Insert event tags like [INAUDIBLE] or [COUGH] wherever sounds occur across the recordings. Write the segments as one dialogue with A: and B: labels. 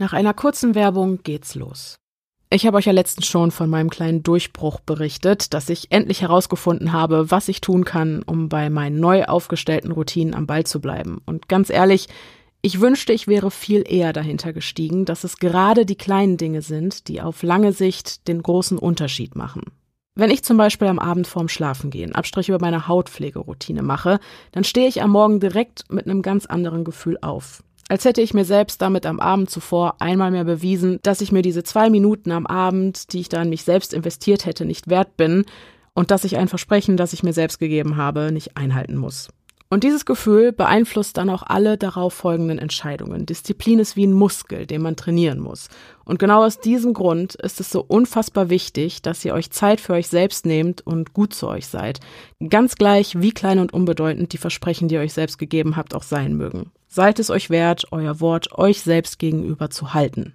A: Nach einer kurzen Werbung geht's los. Ich habe euch ja letztens schon von meinem kleinen Durchbruch berichtet, dass ich endlich herausgefunden habe, was ich tun kann, um bei meinen neu aufgestellten Routinen am Ball zu bleiben. Und ganz ehrlich, ich wünschte, ich wäre viel eher dahinter gestiegen, dass es gerade die kleinen Dinge sind, die auf lange Sicht den großen Unterschied machen. Wenn ich zum Beispiel am Abend vorm Schlafengehen Abstriche über meine Hautpflegeroutine mache, dann stehe ich am Morgen direkt mit einem ganz anderen Gefühl auf. Als hätte ich mir selbst damit am Abend zuvor einmal mehr bewiesen, dass ich mir diese zwei Minuten am Abend, die ich da in mich selbst investiert hätte, nicht wert bin und dass ich ein Versprechen, das ich mir selbst gegeben habe, nicht einhalten muss. Und dieses Gefühl beeinflusst dann auch alle darauf folgenden Entscheidungen. Disziplin ist wie ein Muskel, den man trainieren muss. Und genau aus diesem Grund ist es so unfassbar wichtig, dass ihr euch Zeit für euch selbst nehmt und gut zu euch seid. Ganz gleich, wie klein und unbedeutend die Versprechen, die ihr euch selbst gegeben habt, auch sein mögen. Seid es euch wert, euer Wort euch selbst gegenüber zu halten.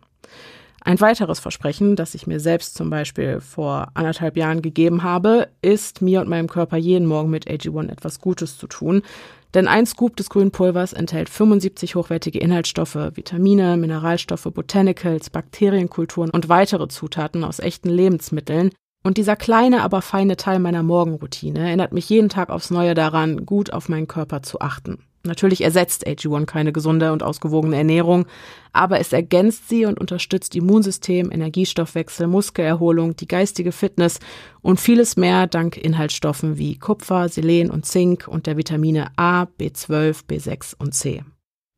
A: Ein weiteres Versprechen, das ich mir selbst zum Beispiel vor anderthalb Jahren gegeben habe, ist, mir und meinem Körper jeden Morgen mit AG1 etwas Gutes zu tun. Denn ein Scoop des grünen Pulvers enthält 75 hochwertige Inhaltsstoffe, Vitamine, Mineralstoffe, Botanicals, Bakterienkulturen und weitere Zutaten aus echten Lebensmitteln. Und dieser kleine, aber feine Teil meiner Morgenroutine erinnert mich jeden Tag aufs Neue daran, gut auf meinen Körper zu achten. Natürlich ersetzt AG1 keine gesunde und ausgewogene Ernährung, aber es ergänzt sie und unterstützt Immunsystem, Energiestoffwechsel, Muskelerholung, die geistige Fitness und vieles mehr dank Inhaltsstoffen wie Kupfer, Selen und Zink und der Vitamine A, B12, B6 und C.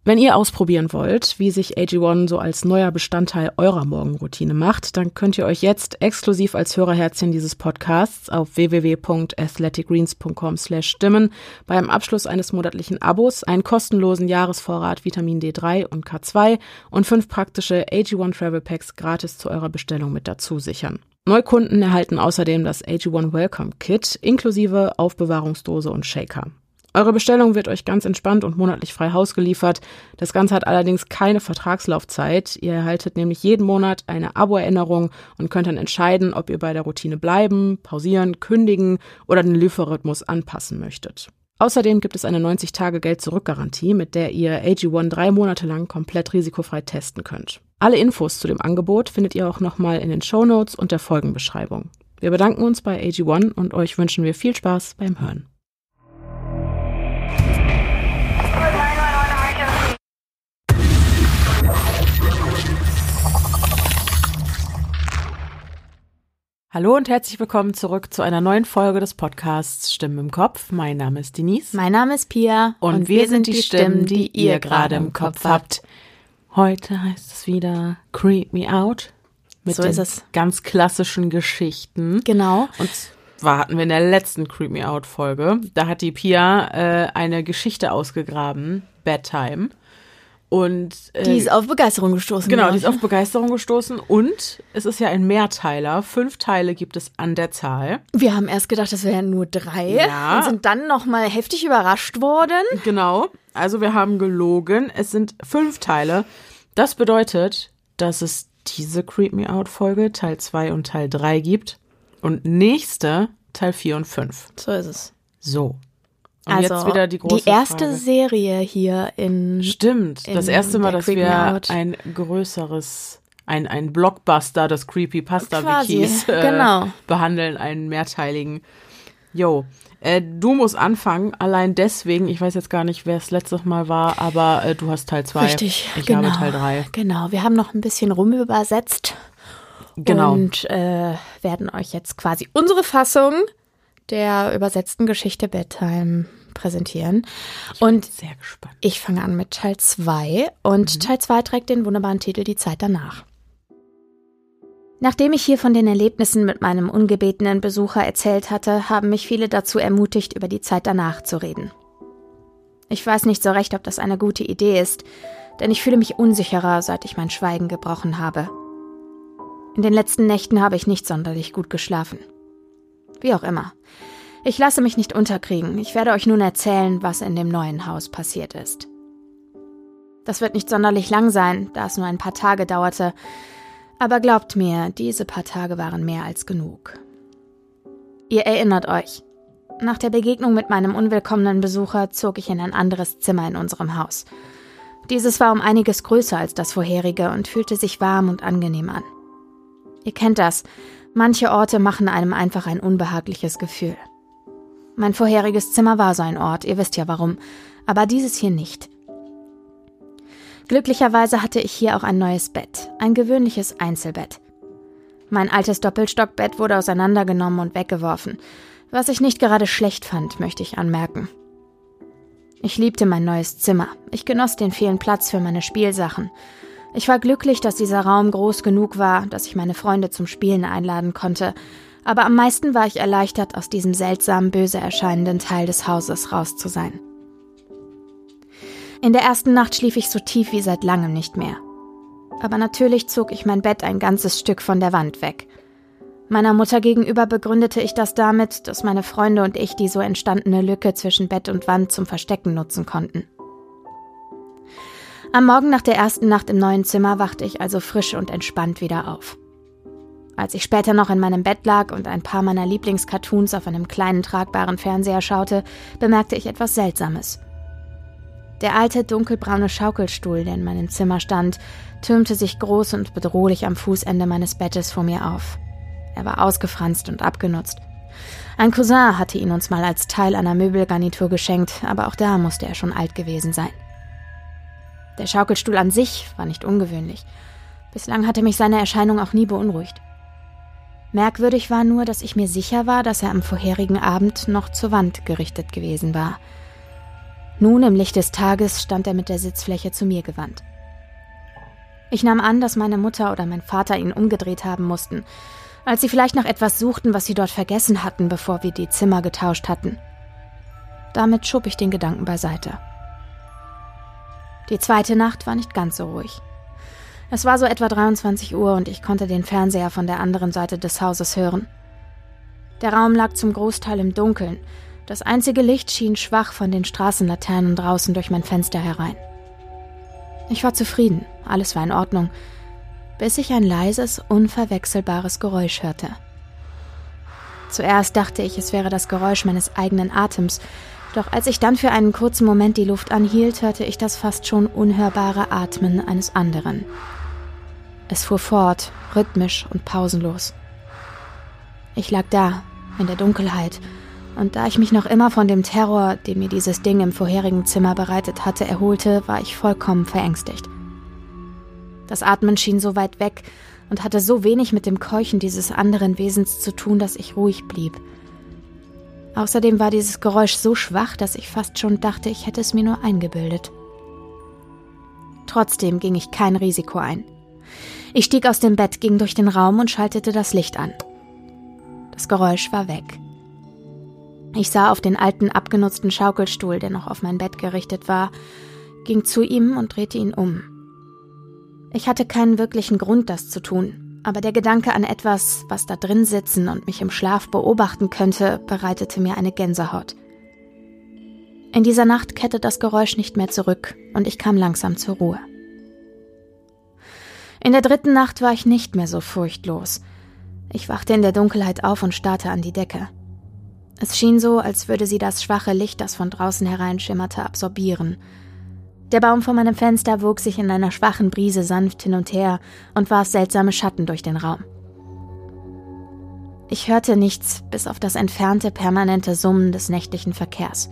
A: Wenn ihr ausprobieren wollt, wie sich AG1 so als neuer Bestandteil eurer Morgenroutine macht, dann könnt ihr euch jetzt exklusiv als Hörerherzchen dieses Podcasts auf www.athleticgreens.com slash stimmen beim Abschluss eines monatlichen Abos einen kostenlosen Jahresvorrat Vitamin D3 und K2 und fünf praktische AG1 Travel Packs gratis zu eurer Bestellung mit dazu sichern. Neukunden erhalten außerdem das AG1 Welcome Kit inklusive Aufbewahrungsdose und Shaker. Eure Bestellung wird euch ganz entspannt und monatlich frei Haus geliefert. Das Ganze hat allerdings keine Vertragslaufzeit. Ihr erhaltet nämlich jeden Monat eine Abo-Erinnerung und könnt dann entscheiden, ob ihr bei der Routine bleiben, pausieren, kündigen oder den Lieferrhythmus anpassen möchtet. Außerdem gibt es eine 90-Tage-Geld-Zurück-Garantie, mit der ihr AG1 drei Monate lang komplett risikofrei testen könnt. Alle Infos zu dem Angebot findet ihr auch nochmal in den Show Notes und der Folgenbeschreibung. Wir bedanken uns bei AG1 und euch wünschen wir viel Spaß beim Hören. Hallo und herzlich willkommen zurück zu einer neuen Folge des Podcasts Stimmen im Kopf. Mein Name ist Denise.
B: Mein Name ist Pia.
A: Und, und wir, wir, sind die Stimmen, die ihr gerade im Kopf habt. Heute heißt es wieder Creep Me Out. Mit
B: so ist es.
A: ganz klassischen Geschichten.
B: Genau.
A: Und zwar hatten wir in der letzten Creep Me Out Folge, da hat die Pia äh, eine Geschichte ausgegraben, Bedtime. Und,
B: äh, die ist auf Begeisterung gestoßen.
A: Genau, die ist auf Begeisterung gestoßen. Und es ist ja ein Mehrteiler. Fünf Teile gibt es an der Zahl.
B: Wir haben erst gedacht, das wären nur drei.
A: Ja.
B: Und sind dann nochmal heftig überrascht worden.
A: Genau. Also wir haben gelogen. Es sind fünf Teile. Das bedeutet, dass es diese Creep Me Out Folge, Teil 2 und Teil 3 gibt. Und nächste Teil 4 und 5.
B: So ist es.
A: So.
B: Und also
A: jetzt wieder die große
B: die erste
A: Frage.
B: Serie hier in
A: Stimmt, das
B: in
A: erste Mal, dass wir ein größeres, ein, ein Blockbuster des Creepypasta-Wikis äh,
B: genau.
A: behandeln, einen mehrteiligen. Yo, äh, du musst anfangen, allein deswegen, ich weiß jetzt gar nicht, wer es letztes Mal war, aber äh, du hast Teil 2.
B: Richtig,
A: Ich
B: genau.
A: habe Teil 3.
B: Genau, wir haben noch ein bisschen rumübersetzt.
A: Genau.
B: Und äh, werden euch jetzt quasi unsere Fassung der übersetzten Geschichte Bedtime präsentieren. Und
A: Sehr gespannt.
B: ich fange an mit Teil 2 und Teil 2 trägt den wunderbaren Titel Die Zeit danach. Nachdem ich hier von den Erlebnissen mit meinem ungebetenen Besucher erzählt hatte, haben mich viele dazu ermutigt, über die Zeit danach zu reden. Ich weiß nicht so recht, ob das eine gute Idee ist, denn ich fühle mich unsicherer, seit ich mein Schweigen gebrochen habe. In den letzten Nächten habe ich nicht sonderlich gut geschlafen. Wie auch immer. Ich lasse mich nicht unterkriegen. Ich werde euch nun erzählen, was in dem neuen Haus passiert ist. Das wird nicht sonderlich lang sein, da es nur ein paar Tage dauerte. Aber glaubt mir, diese paar Tage waren mehr als genug. Ihr erinnert euch. Nach der Begegnung mit meinem unwillkommenen Besucher zog ich in ein anderes Zimmer in unserem Haus. Dieses war um einiges größer als das vorherige und fühlte sich warm und angenehm an. Ihr kennt das, manche Orte machen einem einfach ein unbehagliches Gefühl. Mein vorheriges Zimmer war so ein Ort, ihr wisst ja warum, aber dieses hier nicht. Glücklicherweise hatte ich hier auch ein neues Bett, ein gewöhnliches Einzelbett. Mein altes Doppelstockbett wurde auseinandergenommen und weggeworfen, was ich nicht gerade schlecht fand, möchte ich anmerken. Ich liebte mein neues Zimmer. Ich genoss den vielen Platz für meine Spielsachen. Ich war glücklich, dass dieser Raum groß genug war, dass ich meine Freunde zum Spielen einladen konnte. Aber am meisten war ich erleichtert, aus diesem seltsam böse erscheinenden Teil des Hauses raus zu sein. In der ersten Nacht schlief ich so tief wie seit langem nicht mehr. Aber natürlich zog ich mein Bett ein ganzes Stück von der Wand weg. Meiner Mutter gegenüber begründete ich das damit, dass meine Freunde und ich die so entstandene Lücke zwischen Bett und Wand zum Verstecken nutzen konnten. Am Morgen nach der ersten Nacht im neuen Zimmer wachte ich also frisch und entspannt wieder auf. Als ich später noch in meinem Bett lag und ein paar meiner Lieblingscartoons auf einem kleinen tragbaren Fernseher schaute, bemerkte ich etwas Seltsames. Der alte dunkelbraune Schaukelstuhl, der in meinem Zimmer stand, türmte sich groß und bedrohlich am Fußende meines Bettes vor mir auf. Er war ausgefranst und abgenutzt. Ein Cousin hatte ihn uns mal als Teil einer Möbelgarnitur geschenkt, aber auch da musste er schon alt gewesen sein. Der Schaukelstuhl an sich war nicht ungewöhnlich. Bislang hatte mich seine Erscheinung auch nie beunruhigt. Merkwürdig war nur, dass ich mir sicher war, dass er am vorherigen Abend noch zur Wand gerichtet gewesen war. Nun im Licht des Tages stand er mit der Sitzfläche zu mir gewandt. Ich nahm an, dass meine Mutter oder mein Vater ihn umgedreht haben mussten, als sie vielleicht nach etwas suchten, was sie dort vergessen hatten, bevor wir die Zimmer getauscht hatten. Damit schob ich den Gedanken beiseite. Die zweite Nacht war nicht ganz so ruhig. Es war so etwa 23 Uhr und ich konnte den Fernseher von der anderen Seite des Hauses hören. Der Raum lag zum Großteil im Dunkeln. Das einzige Licht schien schwach von den Straßenlaternen draußen durch mein Fenster herein. Ich war zufrieden, alles war in Ordnung, bis ich ein leises, unverwechselbares Geräusch hörte. Zuerst dachte ich, es wäre das Geräusch meines eigenen Atems, doch als ich dann für einen kurzen Moment die Luft anhielt, hörte ich das fast schon unhörbare Atmen eines anderen. Es fuhr fort, rhythmisch und pausenlos. Ich lag da, in der Dunkelheit, und da ich mich noch immer von dem Terror, den mir dieses Ding im vorherigen Zimmer bereitet hatte, erholte, war ich vollkommen verängstigt. Das Atmen schien so weit weg und hatte so wenig mit dem Keuchen dieses anderen Wesens zu tun, dass ich ruhig blieb. Außerdem war dieses Geräusch so schwach, dass ich fast schon dachte, ich hätte es mir nur eingebildet. Trotzdem ging ich kein Risiko ein. Ich stieg aus dem Bett, ging durch den Raum und schaltete das Licht an. Das Geräusch war weg. Ich sah auf den alten abgenutzten Schaukelstuhl, der noch auf mein Bett gerichtet war, ging zu ihm und drehte ihn um. Ich hatte keinen wirklichen Grund, das zu tun, aber der Gedanke an etwas, was da drin sitzen und mich im Schlaf beobachten könnte, bereitete mir eine Gänsehaut. In dieser Nacht kehrte das Geräusch nicht mehr zurück und ich kam langsam zur Ruhe. In der dritten Nacht war ich nicht mehr so furchtlos. Ich wachte in der Dunkelheit auf und starrte an die Decke. Es schien so, als würde sie das schwache Licht, das von draußen hereinschimmerte, absorbieren – der Baum vor meinem Fenster wog sich in einer schwachen Brise sanft hin und her und warf seltsame Schatten durch den Raum. Ich hörte nichts bis auf das entfernte permanente Summen des nächtlichen Verkehrs.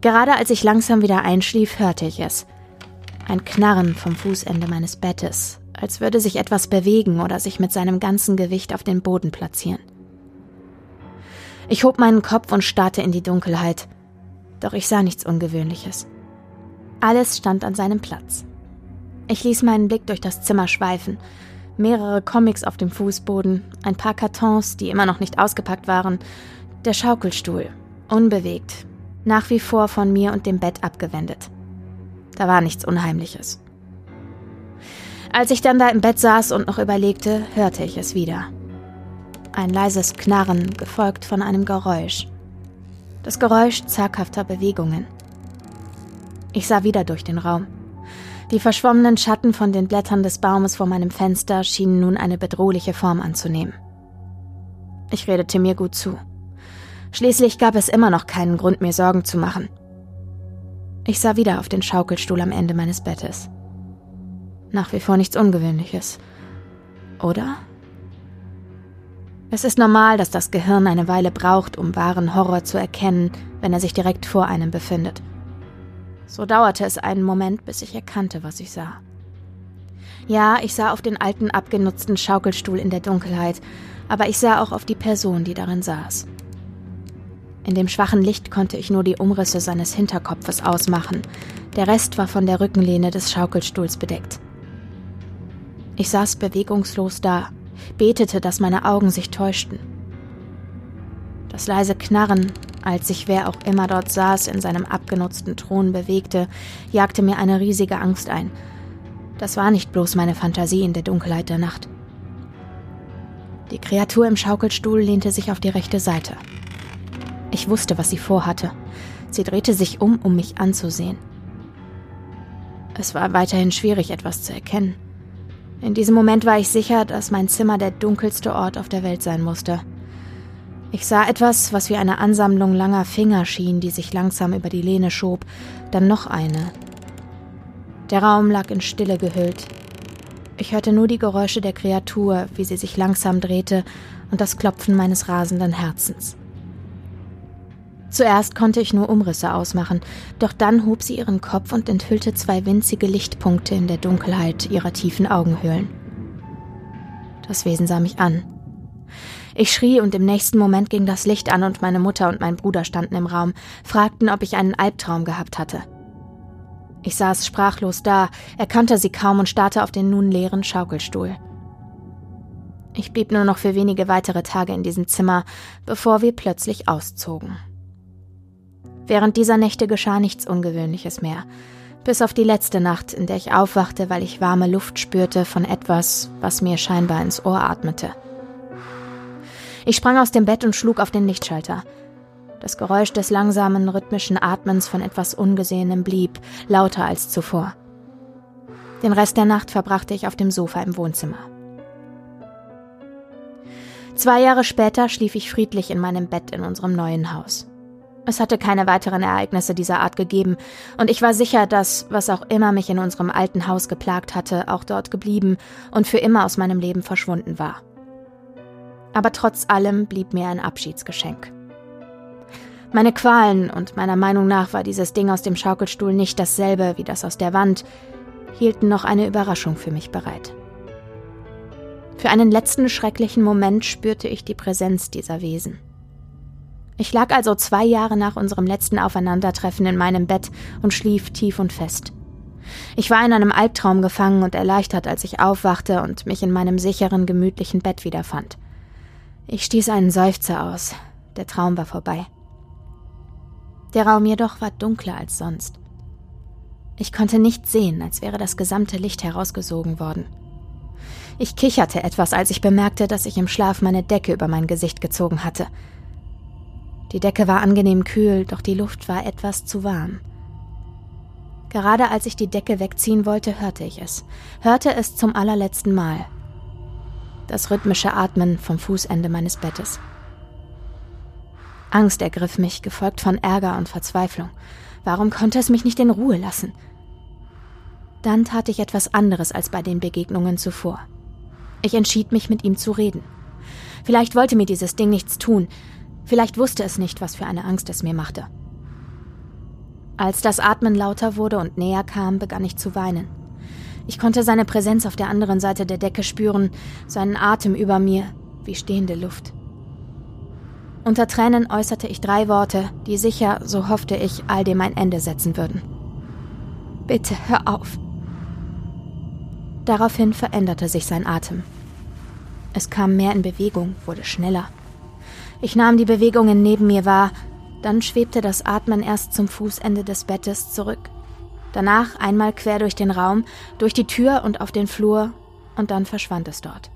B: Gerade als ich langsam wieder einschlief, hörte ich es. Ein Knarren vom Fußende meines Bettes, als würde sich etwas bewegen oder sich mit seinem ganzen Gewicht auf den Boden platzieren. Ich hob meinen Kopf und starrte in die Dunkelheit, doch ich sah nichts Ungewöhnliches. Alles stand an seinem Platz. Ich ließ meinen Blick durch das Zimmer schweifen. Mehrere Comics auf dem Fußboden, ein paar Kartons, die immer noch nicht ausgepackt waren, der Schaukelstuhl, unbewegt, nach wie vor von mir und dem Bett abgewendet. Da war nichts Unheimliches. Als ich dann da im Bett saß und noch überlegte, hörte ich es wieder. Ein leises Knarren, gefolgt von einem Geräusch. Das Geräusch zaghafter Bewegungen. Ich sah wieder durch den Raum. Die verschwommenen Schatten von den Blättern des Baumes vor meinem Fenster schienen nun eine bedrohliche Form anzunehmen. Ich redete mir gut zu. Schließlich gab es immer noch keinen Grund, mir Sorgen zu machen. Ich sah wieder auf den Schaukelstuhl am Ende meines Bettes. Nach wie vor nichts Ungewöhnliches. Oder? Es ist normal, dass das Gehirn eine Weile braucht, um wahren Horror zu erkennen, wenn er sich direkt vor einem befindet. So dauerte es einen Moment, bis ich erkannte, was ich sah. Ja, ich sah auf den alten, abgenutzten Schaukelstuhl in der Dunkelheit, aber ich sah auch auf die Person, die darin saß. In dem schwachen Licht konnte ich nur die Umrisse seines Hinterkopfes ausmachen. Der Rest war von der Rückenlehne des Schaukelstuhls bedeckt. Ich saß bewegungslos da, betete, dass meine Augen sich täuschten. Das leise Knarren, als sich wer auch immer dort saß, in seinem abgenutzten Thron bewegte, jagte mir eine riesige Angst ein. Das war nicht bloß meine Fantasie in der Dunkelheit der Nacht. Die Kreatur im Schaukelstuhl lehnte sich auf die rechte Seite. Ich wusste, was sie vorhatte. Sie drehte sich um, um mich anzusehen. Es war weiterhin schwierig, etwas zu erkennen. In diesem Moment war ich sicher, dass mein Zimmer der dunkelste Ort auf der Welt sein musste. Ich sah etwas, was wie eine Ansammlung langer Finger schien, die sich langsam über die Lehne schob, dann noch eine. Der Raum lag in Stille gehüllt. Ich hörte nur die Geräusche der Kreatur, wie sie sich langsam drehte, und das Klopfen meines rasenden Herzens. Zuerst konnte ich nur Umrisse ausmachen, doch dann hob sie ihren Kopf und enthüllte zwei winzige Lichtpunkte in der Dunkelheit ihrer tiefen Augenhöhlen. Das Wesen sah mich an. Ich schrie und im nächsten Moment ging das Licht an und meine Mutter und mein Bruder standen im Raum, fragten, ob ich einen Albtraum gehabt hatte. Ich saß sprachlos da, erkannte sie kaum und starrte auf den nun leeren Schaukelstuhl. Ich blieb nur noch für wenige weitere Tage in diesem Zimmer, bevor wir plötzlich auszogen. Während dieser Nächte geschah nichts Ungewöhnliches mehr, bis auf die letzte Nacht, in der ich aufwachte, weil ich warme Luft spürte von etwas, was mir scheinbar ins Ohr atmete. Ich sprang aus dem Bett und schlug auf den Lichtschalter. Das Geräusch des langsamen, rhythmischen Atmens von etwas Ungesehenem blieb, lauter als zuvor. Den Rest der Nacht verbrachte ich auf dem Sofa im Wohnzimmer. Zwei Jahre später schlief ich friedlich in meinem Bett in unserem neuen Haus. Es hatte keine weiteren Ereignisse dieser Art gegeben, und ich war sicher, dass, was auch immer mich in unserem alten Haus geplagt hatte, auch dort geblieben und für immer aus meinem Leben verschwunden war. Aber trotz allem blieb mir ein Abschiedsgeschenk. Meine Qualen, und meiner Meinung nach war dieses Ding aus dem Schaukelstuhl nicht dasselbe wie das aus der Wand, hielten noch eine Überraschung für mich bereit. Für einen letzten schrecklichen Moment spürte ich die Präsenz dieser Wesen. Ich lag also zwei Jahre nach unserem letzten Aufeinandertreffen in meinem Bett und schlief tief und fest. Ich war in einem Albtraum gefangen und erleichtert, als ich aufwachte und mich in meinem sicheren, gemütlichen Bett wiederfand. Ich stieß einen Seufzer aus. Der Traum war vorbei. Der Raum jedoch war dunkler als sonst. Ich konnte nichts sehen, als wäre das gesamte Licht herausgesogen worden. Ich kicherte etwas, als ich bemerkte, dass ich im Schlaf meine Decke über mein Gesicht gezogen hatte – die Decke war angenehm kühl, doch die Luft war etwas zu warm. Gerade als ich die Decke wegziehen wollte, hörte ich es. Hörte es zum allerletzten Mal. Das rhythmische Atmen vom Fußende meines Bettes. Angst ergriff mich, gefolgt von Ärger und Verzweiflung. Warum konnte es mich nicht in Ruhe lassen? Dann tat ich etwas anderes als bei den Begegnungen zuvor. Ich entschied mich, mit ihm zu reden. Vielleicht wollte mir dieses Ding nichts tun, Vielleicht wusste es nicht, was für eine Angst es mir machte. Als das Atmen lauter wurde und näher kam, begann ich zu weinen. Ich konnte seine Präsenz auf der anderen Seite der Decke spüren, seinen Atem über mir, wie stehende Luft. Unter Tränen äußerte ich drei Worte, die sicher, so hoffte ich, all dem ein Ende setzen würden. Bitte hör auf. Daraufhin veränderte sich sein Atem. Es kam mehr in Bewegung, wurde schneller. Ich nahm die Bewegungen neben mir wahr, dann schwebte das Atmen erst zum Fußende des Bettes zurück. Danach einmal quer durch den Raum, durch die Tür und auf den Flur, und dann verschwand es dort.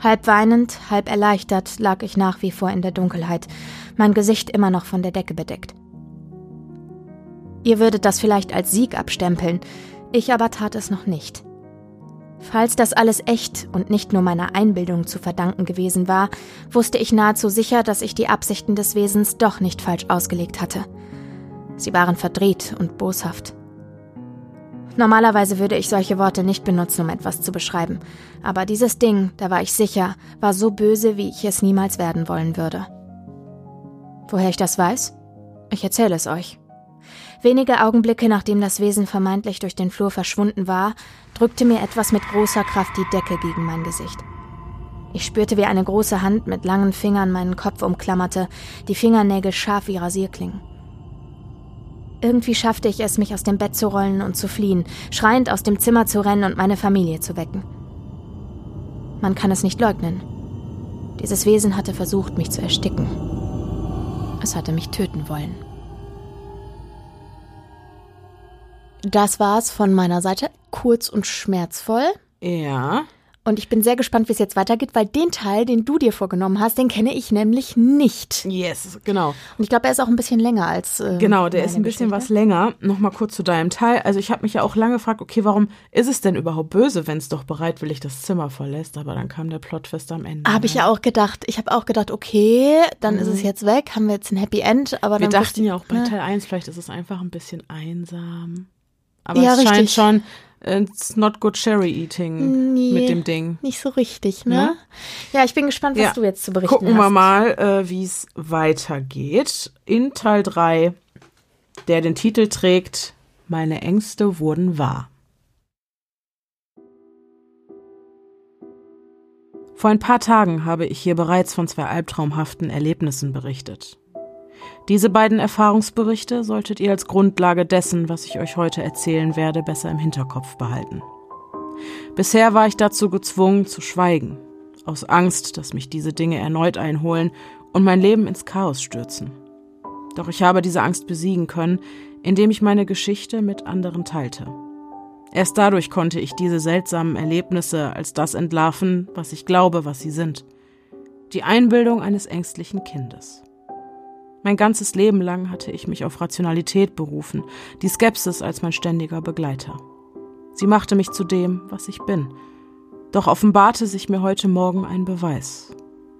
B: Halb weinend, halb erleichtert lag ich nach wie vor in der Dunkelheit, mein Gesicht immer noch von der Decke bedeckt. Ihr würdet das vielleicht als Sieg abstempeln, ich aber tat es noch nicht. Falls das alles echt und nicht nur meiner Einbildung zu verdanken gewesen war, wusste ich nahezu sicher, dass ich die Absichten des Wesens doch nicht falsch ausgelegt hatte. Sie waren verdreht und boshaft. Normalerweise würde ich solche Worte nicht benutzen, um etwas zu beschreiben, aber dieses Ding, da war ich sicher, war so böse, wie ich es niemals werden wollen würde. Woher ich das weiß? Ich erzähle es euch. Wenige Augenblicke nachdem das Wesen vermeintlich durch den Flur verschwunden war, drückte mir etwas mit großer Kraft die Decke gegen mein Gesicht. Ich spürte, wie eine große Hand mit langen Fingern meinen Kopf umklammerte, die Fingernägel scharf wie Rasierklingen. Irgendwie schaffte ich es, mich aus dem Bett zu rollen und zu fliehen, schreiend aus dem Zimmer zu rennen und meine Familie zu wecken. Man kann es nicht leugnen. Dieses Wesen hatte versucht, mich zu ersticken. Es hatte mich töten wollen. Das war's von meiner Seite. Kurz und schmerzvoll.
A: Ja.
B: Und ich bin sehr gespannt, wie es jetzt weitergeht, weil den Teil, den du dir vorgenommen hast, den kenne ich nämlich nicht.
A: Yes, genau.
B: Und ich glaube, er ist auch ein bisschen länger als. Äh,
A: genau, der ist ein bisschen Geschichte. was länger. Nochmal kurz zu deinem Teil. Also ich habe mich ja auch lange gefragt, okay, warum ist es denn überhaupt böse, wenn es doch bereitwillig das Zimmer verlässt? Aber dann kam der Plotfest am Ende.
B: Habe ich ja auch gedacht. Ich habe auch gedacht, okay, dann mhm. ist es mhm. jetzt weg, haben wir jetzt ein Happy End. Aber
A: wir dachten
B: ja
A: auch bei ne? Teil 1, vielleicht ist es einfach ein bisschen einsam. Aber ja, es richtig. scheint schon It's not good cherry eating nee, mit dem Ding.
B: Nicht so richtig, ne? Ja, ja ich bin gespannt, was ja. du jetzt zu berichten
A: Gucken
B: hast.
A: Gucken wir mal, äh, wie es weitergeht. In Teil 3, der den Titel trägt, Meine Ängste wurden wahr. Vor ein paar Tagen habe ich hier bereits von zwei albtraumhaften Erlebnissen berichtet. Diese beiden Erfahrungsberichte solltet ihr als Grundlage dessen, was ich euch heute erzählen werde, besser im Hinterkopf behalten. Bisher war ich dazu gezwungen zu schweigen, aus Angst, dass mich diese Dinge erneut einholen und mein Leben ins Chaos stürzen. Doch ich habe diese Angst besiegen können, indem ich meine Geschichte mit anderen teilte. Erst dadurch konnte ich diese seltsamen Erlebnisse als das entlarven, was ich glaube, was sie sind. Die Einbildung eines ängstlichen Kindes. Mein ganzes Leben lang hatte ich mich auf Rationalität berufen, die Skepsis als mein ständiger Begleiter. Sie machte mich zu dem, was ich bin. Doch offenbarte sich mir heute Morgen ein Beweis.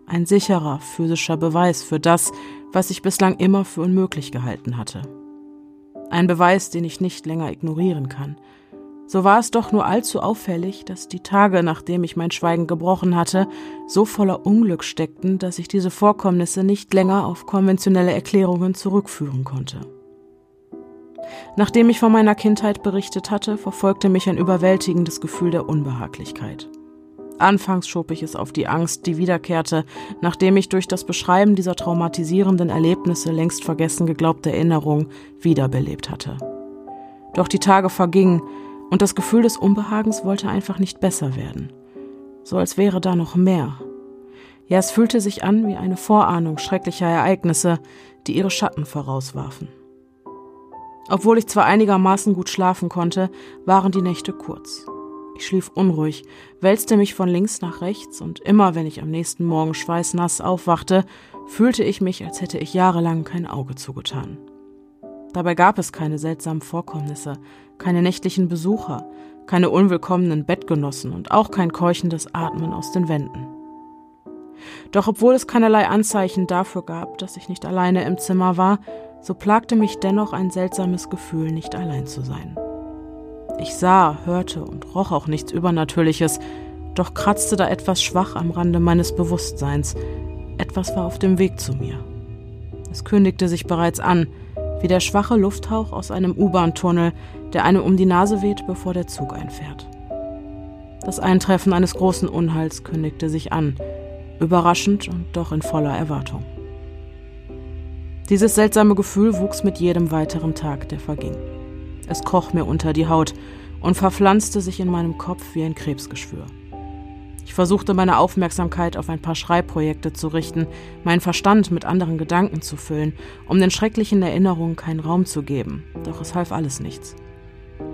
A: Ein sicherer physischer Beweis für das, was ich bislang immer für unmöglich gehalten hatte. Ein Beweis, den ich nicht länger ignorieren kann, so war es doch nur allzu auffällig, dass die Tage, nachdem ich mein Schweigen gebrochen hatte, so voller Unglück steckten, dass ich diese Vorkommnisse nicht länger auf konventionelle Erklärungen zurückführen konnte. Nachdem ich von meiner Kindheit berichtet hatte, verfolgte mich ein überwältigendes Gefühl der Unbehaglichkeit. Anfangs schob ich es auf die Angst, die wiederkehrte, nachdem ich durch das Beschreiben dieser traumatisierenden Erlebnisse längst vergessen geglaubte Erinnerung wiederbelebt hatte. Doch die Tage vergingen und das Gefühl des Unbehagens wollte einfach nicht besser werden. So als wäre da noch mehr. Ja, es fühlte sich an wie eine Vorahnung schrecklicher Ereignisse, die ihre Schatten vorauswarfen. Obwohl ich zwar einigermaßen gut schlafen konnte, waren die Nächte kurz. Ich schlief unruhig, wälzte mich von links nach rechts und immer wenn ich am nächsten Morgen schweißnass aufwachte, fühlte ich mich, als hätte ich jahrelang kein Auge zugetan. Dabei gab es keine seltsamen Vorkommnisse, keine nächtlichen Besucher, keine unwillkommenen Bettgenossen und auch kein keuchendes Atmen aus den Wänden. Doch obwohl es keinerlei Anzeichen dafür gab, dass ich nicht alleine im Zimmer war, so plagte mich dennoch ein seltsames Gefühl, nicht allein zu sein. Ich sah, hörte und roch auch nichts Übernatürliches, doch kratzte da etwas schwach am Rande meines Bewusstseins. Etwas war auf dem Weg zu mir. Es kündigte sich bereits an, wie der schwache Lufthauch aus einem U-Bahn-Tunnel, der einem um die Nase weht, bevor der Zug einfährt. Das Eintreffen eines großen Unheils kündigte sich an, überraschend und doch in voller Erwartung. Dieses seltsame Gefühl wuchs mit jedem weiteren Tag, der verging. Es kroch mir unter die Haut und verpflanzte sich in meinem Kopf wie ein Krebsgeschwür. Ich versuchte meine Aufmerksamkeit auf ein paar Schreibprojekte zu richten, meinen Verstand mit anderen Gedanken zu füllen, um den schrecklichen Erinnerungen keinen Raum zu geben, doch es half alles nichts.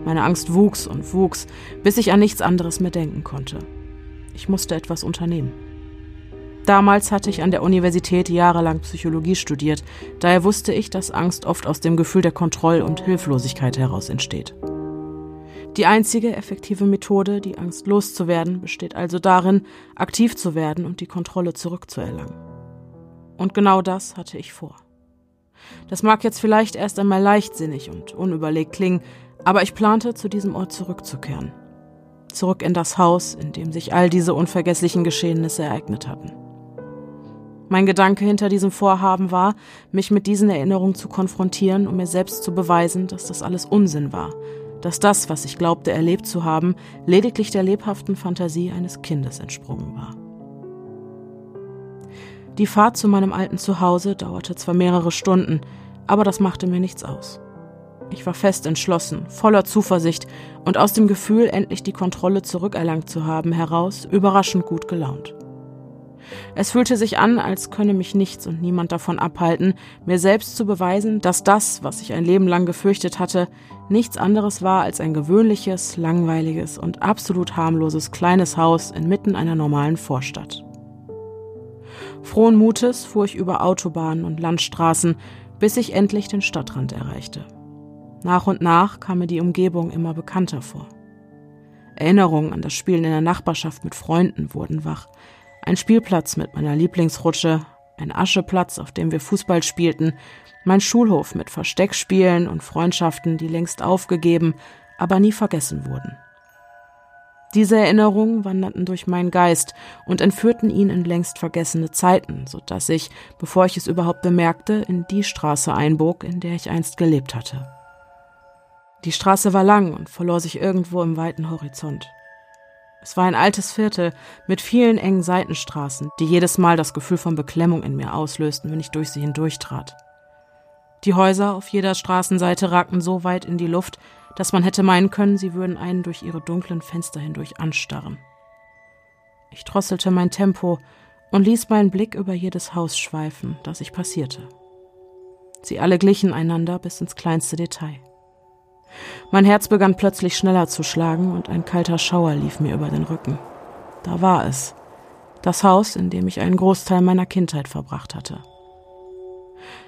A: Meine Angst wuchs und wuchs, bis ich an nichts anderes mehr denken konnte. Ich musste etwas unternehmen. Damals hatte ich an der Universität jahrelang Psychologie studiert, daher wusste ich, dass Angst oft aus dem Gefühl der Kontroll- und Hilflosigkeit heraus entsteht. Die einzige effektive Methode, die Angst loszuwerden, besteht also darin, aktiv zu werden und die Kontrolle zurückzuerlangen. Und genau das hatte ich vor. Das mag jetzt vielleicht erst einmal leichtsinnig und unüberlegt klingen, aber ich plante, zu diesem Ort zurückzukehren. Zurück in das Haus, in dem sich all diese unvergesslichen Geschehnisse ereignet hatten. Mein Gedanke hinter diesem Vorhaben war, mich mit diesen Erinnerungen zu konfrontieren, um mir selbst zu beweisen, dass das alles Unsinn war, dass das, was ich glaubte erlebt zu haben, lediglich der lebhaften Fantasie eines Kindes entsprungen war. Die Fahrt zu meinem alten Zuhause dauerte zwar mehrere Stunden, aber das machte mir nichts aus. Ich war fest entschlossen, voller Zuversicht und aus dem Gefühl, endlich die Kontrolle zurückerlangt zu haben, heraus überraschend gut gelaunt. Es fühlte sich an, als könne mich nichts und niemand davon abhalten, mir selbst zu beweisen, dass das, was ich ein Leben lang gefürchtet hatte, nichts anderes war als ein gewöhnliches, langweiliges und absolut harmloses kleines Haus inmitten einer normalen Vorstadt. Frohen Mutes fuhr ich über Autobahnen und Landstraßen, bis ich endlich den Stadtrand erreichte. Nach und nach kam mir die Umgebung immer bekannter vor. Erinnerungen an das Spielen in der Nachbarschaft mit Freunden wurden wach. Ein Spielplatz mit meiner Lieblingsrutsche, ein Ascheplatz, auf dem wir Fußball spielten, mein Schulhof mit Versteckspielen und Freundschaften, die längst aufgegeben, aber nie vergessen wurden. Diese Erinnerungen wanderten durch meinen Geist und entführten ihn in längst vergessene Zeiten, so dass ich, bevor ich es überhaupt bemerkte, in die Straße einbog, in der ich einst gelebt hatte. Die Straße war lang und verlor sich irgendwo im weiten Horizont. Es war ein altes Viertel mit vielen engen Seitenstraßen, die jedes Mal das Gefühl von Beklemmung in mir auslösten, wenn ich durch sie hindurchtrat. Die Häuser auf jeder Straßenseite ragten so weit in die Luft, dass man hätte meinen können, sie würden einen durch ihre dunklen Fenster hindurch anstarren. Ich drosselte mein Tempo und ließ meinen Blick über jedes Haus schweifen, das ich passierte. Sie alle glichen einander bis ins kleinste Detail. Mein Herz begann plötzlich schneller zu schlagen und ein kalter Schauer lief mir über den Rücken. Da war es, das Haus, in dem ich einen Großteil meiner Kindheit verbracht hatte.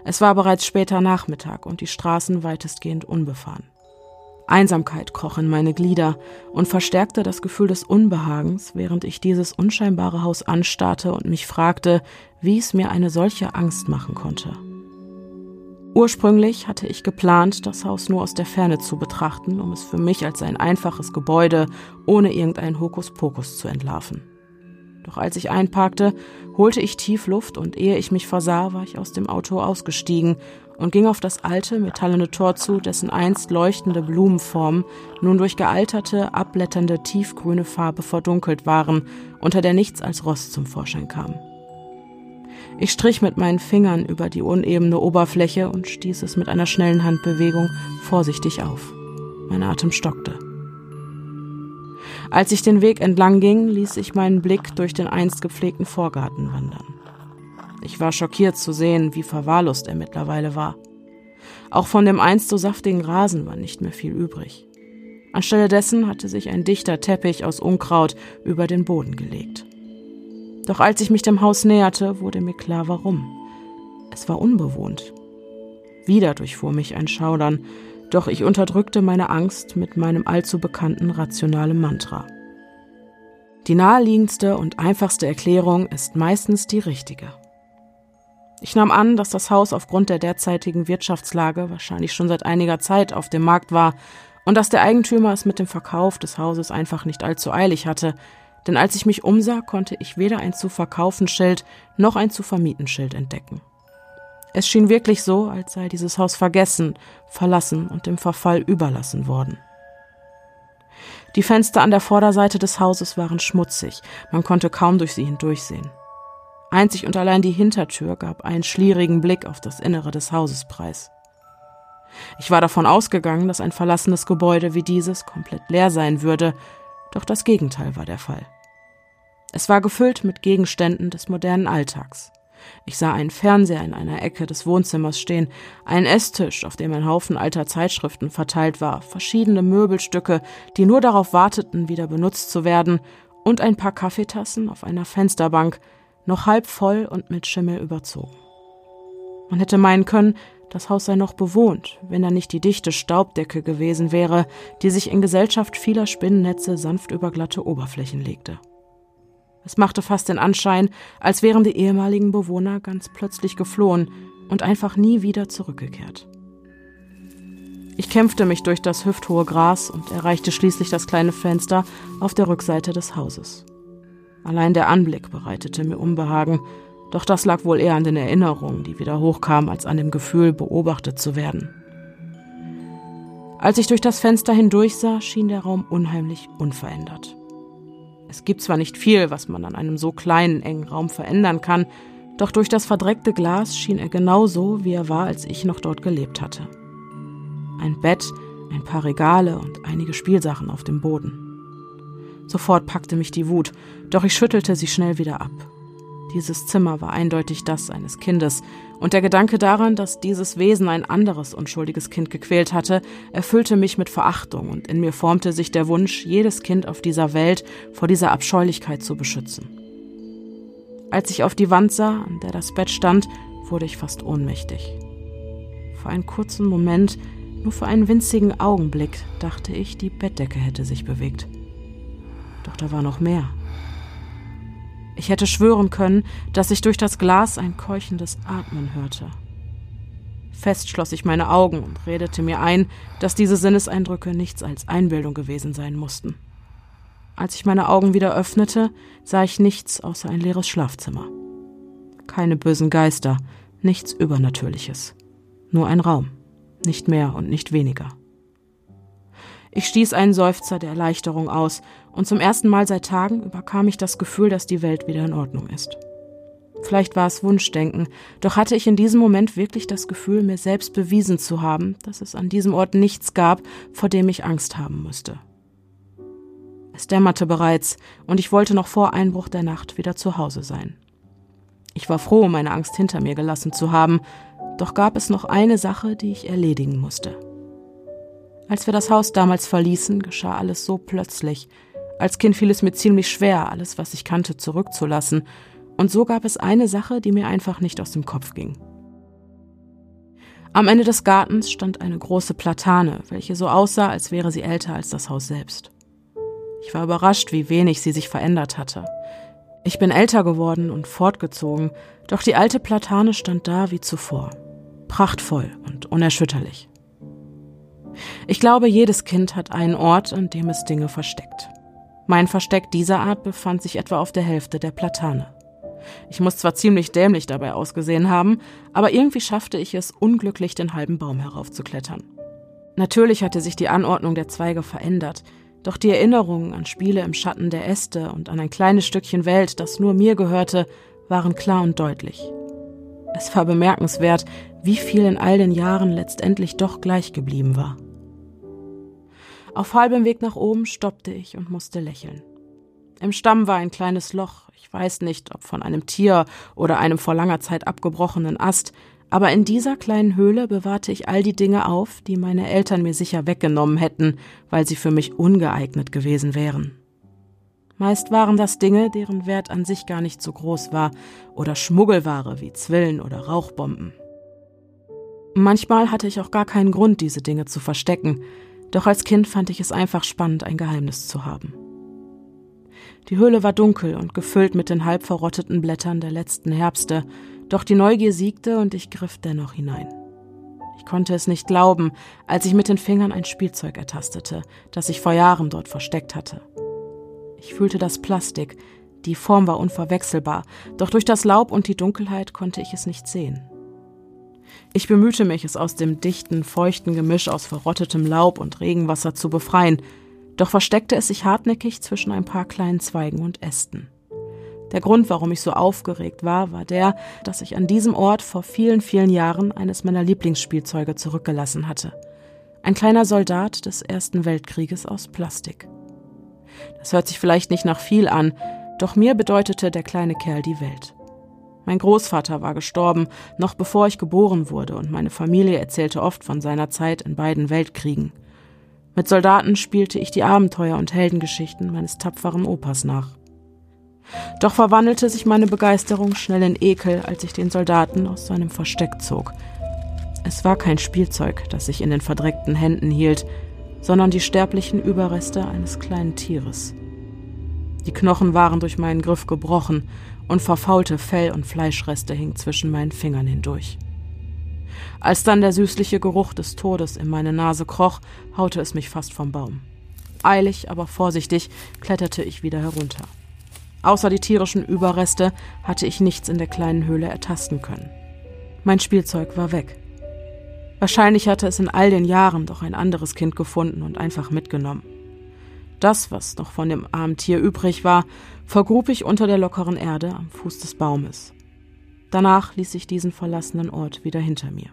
A: Es war bereits später Nachmittag und die Straßen weitestgehend unbefahren. Einsamkeit kroch in meine Glieder und verstärkte das Gefühl des Unbehagens, während ich dieses unscheinbare Haus anstarrte und mich fragte, wie es mir eine solche Angst machen konnte. Ursprünglich hatte ich geplant, das Haus nur aus der Ferne zu betrachten, um es für mich als ein einfaches Gebäude ohne irgendeinen Hokuspokus zu entlarven. Doch als ich einparkte, holte ich tief Luft und ehe ich mich versah, war ich aus dem Auto ausgestiegen und ging auf das alte, metallene Tor zu, dessen einst leuchtende Blumenformen nun durch gealterte, abblätternde, tiefgrüne Farbe verdunkelt waren, unter der nichts als Rost zum Vorschein kam. Ich strich mit meinen Fingern über die unebene Oberfläche und stieß es mit einer schnellen Handbewegung vorsichtig auf. Mein Atem stockte. Als ich den Weg entlang ging, ließ ich meinen Blick durch den einst gepflegten Vorgarten wandern. Ich war schockiert zu sehen, wie verwahrlost er mittlerweile war. Auch von dem einst so saftigen Rasen war nicht mehr viel übrig. Anstelle dessen hatte sich ein dichter Teppich aus Unkraut über den Boden gelegt. Doch als ich mich dem Haus näherte, wurde mir klar, warum. Es war unbewohnt. Wieder durchfuhr mich ein Schaudern, doch ich unterdrückte meine Angst mit meinem allzu bekannten rationalen Mantra. Die naheliegendste und einfachste Erklärung ist meistens die richtige. Ich nahm an, dass das Haus aufgrund der derzeitigen Wirtschaftslage wahrscheinlich schon seit einiger Zeit auf dem Markt war und dass der Eigentümer es mit dem Verkauf des Hauses einfach nicht allzu eilig hatte, denn als ich mich umsah, konnte ich weder ein zu verkaufen Schild noch ein zu vermieten Schild entdecken. Es schien wirklich so, als sei dieses Haus vergessen, verlassen und dem Verfall überlassen worden. Die Fenster an der Vorderseite des Hauses waren schmutzig, man konnte kaum durch sie hindurchsehen. Einzig und allein die Hintertür gab einen schlierigen Blick auf das Innere des Hauses preis. Ich war davon ausgegangen, dass ein verlassenes Gebäude wie dieses komplett leer sein würde, doch das Gegenteil war der Fall. Es war gefüllt mit Gegenständen des modernen Alltags. Ich sah einen Fernseher in einer Ecke des Wohnzimmers stehen, einen Esstisch, auf dem ein Haufen alter Zeitschriften verteilt war, verschiedene Möbelstücke, die nur darauf warteten, wieder benutzt zu werden, und ein paar Kaffeetassen auf einer Fensterbank, noch halb voll und mit Schimmel überzogen. Man hätte meinen können, das Haus sei noch bewohnt, wenn da nicht die dichte Staubdecke gewesen wäre, die sich in Gesellschaft vieler Spinnennetze sanft über glatte Oberflächen legte. Es machte fast den Anschein, als wären die ehemaligen Bewohner ganz plötzlich geflohen, und einfach nie wieder zurückgekehrt. Ich kämpfte mich durch das hüfthohe Gras und erreichte schließlich das kleine Fenster auf der Rückseite des Hauses. Allein der Anblick bereitete mir Unbehagen, doch das lag wohl eher an den Erinnerungen, die wieder hochkamen, als an dem Gefühl, beobachtet zu werden. Als ich durch das Fenster hindurchsah, schien der Raum unheimlich unverändert. Es gibt zwar nicht viel, was man an einem so kleinen, engen Raum verändern kann, doch durch das verdreckte Glas schien er genau so, wie er war, als ich noch dort gelebt hatte. Ein Bett, ein paar Regale und einige Spielsachen auf dem Boden. Sofort packte mich die Wut, doch ich schüttelte sie schnell wieder ab. Dieses Zimmer war eindeutig das eines Kindes, und der Gedanke daran, dass dieses Wesen ein anderes unschuldiges Kind gequält hatte, erfüllte mich mit Verachtung, und in mir formte sich der Wunsch, jedes Kind auf dieser Welt vor dieser Abscheulichkeit zu beschützen. Als ich auf die Wand sah, an der das Bett stand, wurde ich fast ohnmächtig. Für einen kurzen Moment, nur für einen winzigen Augenblick, dachte ich, die Bettdecke hätte sich bewegt. Doch da war noch mehr. Ich hätte schwören können, dass ich durch das Glas ein keuchendes Atmen hörte. Fest schloss ich meine Augen und redete mir ein, dass diese Sinneseindrücke nichts als Einbildung gewesen sein mussten. Als ich meine Augen wieder öffnete, sah ich nichts außer ein leeres Schlafzimmer. Keine bösen Geister, nichts Übernatürliches. Nur ein Raum, nicht mehr und nicht weniger. Ich stieß einen Seufzer der Erleichterung aus, und zum ersten Mal seit Tagen überkam ich das Gefühl, dass die Welt wieder in Ordnung ist. Vielleicht war es Wunschdenken, doch hatte ich in diesem Moment wirklich das Gefühl, mir selbst bewiesen zu haben, dass es an diesem Ort nichts gab, vor dem ich Angst haben müsste. Es dämmerte bereits, und ich wollte noch vor Einbruch der Nacht wieder zu Hause sein. Ich war froh, meine Angst hinter mir gelassen zu haben, doch gab es noch eine Sache, die ich erledigen musste. Als wir das Haus damals verließen, geschah alles so plötzlich. Als Kind fiel es mir ziemlich schwer, alles, was ich kannte, zurückzulassen. Und so gab es eine Sache, die mir einfach nicht aus dem Kopf ging. Am Ende des Gartens stand eine große Platane, welche so aussah, als wäre sie älter als das Haus selbst. Ich war überrascht, wie wenig sie sich verändert hatte. Ich bin älter geworden und fortgezogen, doch die alte Platane stand da wie zuvor, prachtvoll und unerschütterlich. Ich glaube, jedes Kind hat einen Ort, an dem es Dinge versteckt. Mein Versteck dieser Art befand sich etwa auf der Hälfte der Platane. Ich muss zwar ziemlich dämlich dabei ausgesehen haben, aber irgendwie schaffte ich es, unglücklich den halben Baum heraufzuklettern. Natürlich hatte sich die Anordnung der Zweige verändert, doch die Erinnerungen an Spiele im Schatten der Äste und an ein kleines Stückchen Welt, das nur mir gehörte, waren klar und deutlich. Es war bemerkenswert, wie viel in all den Jahren letztendlich doch gleich geblieben war. Auf halbem Weg nach oben stoppte ich und musste lächeln. Im Stamm war ein kleines Loch, ich weiß nicht, ob von einem Tier oder einem vor langer Zeit abgebrochenen Ast, aber in dieser kleinen Höhle bewahrte ich all die Dinge auf, die meine Eltern mir sicher weggenommen hätten, weil sie für mich ungeeignet gewesen wären. Meist waren das Dinge, deren Wert an sich gar nicht so groß war, oder Schmuggelware wie Zwillen oder Rauchbomben. Manchmal hatte ich auch gar keinen Grund, diese Dinge zu verstecken, doch als Kind fand ich es einfach spannend, ein Geheimnis zu haben. Die Höhle war dunkel und gefüllt mit den halb verrotteten Blättern der letzten Herbste, doch die Neugier siegte und ich griff dennoch hinein. Ich konnte es nicht glauben, als ich mit den Fingern ein Spielzeug ertastete, das ich vor Jahren dort versteckt hatte. Ich fühlte das Plastik, die Form war unverwechselbar, doch durch das Laub und die Dunkelheit konnte ich es nicht sehen. Ich bemühte mich, es aus dem dichten, feuchten Gemisch aus verrottetem Laub und Regenwasser zu befreien, doch versteckte es sich hartnäckig zwischen ein paar kleinen Zweigen und Ästen. Der Grund, warum ich so aufgeregt war, war der, dass ich an diesem Ort vor vielen, vielen Jahren eines meiner Lieblingsspielzeuge zurückgelassen hatte. Ein kleiner Soldat des Ersten Weltkrieges aus Plastik. Das hört sich vielleicht nicht nach viel an, doch mir bedeutete der kleine Kerl die Welt. Mein Großvater war gestorben, noch bevor ich geboren wurde, und meine Familie erzählte oft von seiner Zeit in beiden Weltkriegen. Mit Soldaten spielte ich die Abenteuer und Heldengeschichten meines tapferen Opas nach. Doch verwandelte sich meine Begeisterung schnell in Ekel, als ich den Soldaten aus seinem Versteck zog. Es war kein Spielzeug, das ich in den verdreckten Händen hielt, sondern die sterblichen Überreste eines kleinen Tieres. Die Knochen waren durch meinen Griff gebrochen und verfaulte Fell- und Fleischreste hingen zwischen meinen Fingern hindurch. Als dann der süßliche Geruch des Todes in meine Nase kroch, haute es mich fast vom Baum. Eilig, aber vorsichtig kletterte ich wieder herunter. Außer die tierischen Überreste hatte ich nichts in der kleinen Höhle ertasten können. Mein Spielzeug war weg. Wahrscheinlich hatte es in all den Jahren doch ein anderes Kind gefunden und einfach mitgenommen. Das, was noch von dem armen Tier übrig war, vergrub ich unter der lockeren Erde am Fuß des Baumes. Danach ließ ich diesen verlassenen Ort wieder hinter mir.